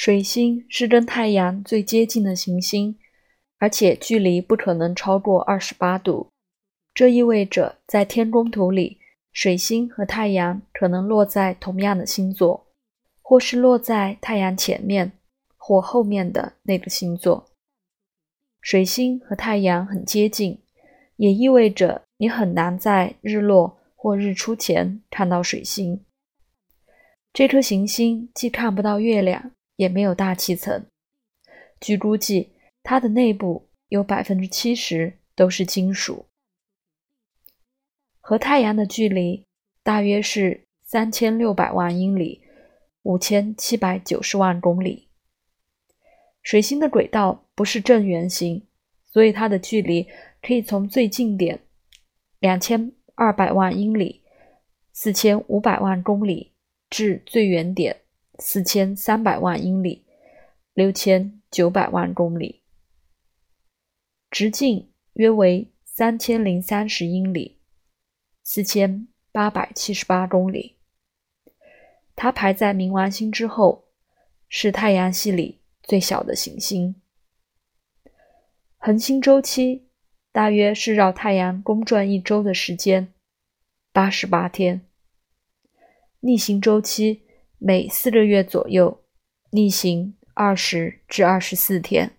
水星是跟太阳最接近的行星，而且距离不可能超过二十八度。这意味着在天宫图里，水星和太阳可能落在同样的星座，或是落在太阳前面或后面的那个星座。水星和太阳很接近，也意味着你很难在日落或日出前看到水星。这颗行星既看不到月亮。也没有大气层。据估计，它的内部有百分之七十都是金属。和太阳的距离大约是三千六百万英里，五千七百九十万公里。水星的轨道不是正圆形，所以它的距离可以从最近点两千二百万英里（四千五百万公里）至最远点。四千三百万英里，六千九百万公里，直径约为三千零三十英里，四千八百七十八公里。它排在冥王星之后，是太阳系里最小的行星。恒星周期大约是绕太阳公转一周的时间，八十八天。逆行周期。每四个月左右逆行二十至二十四天。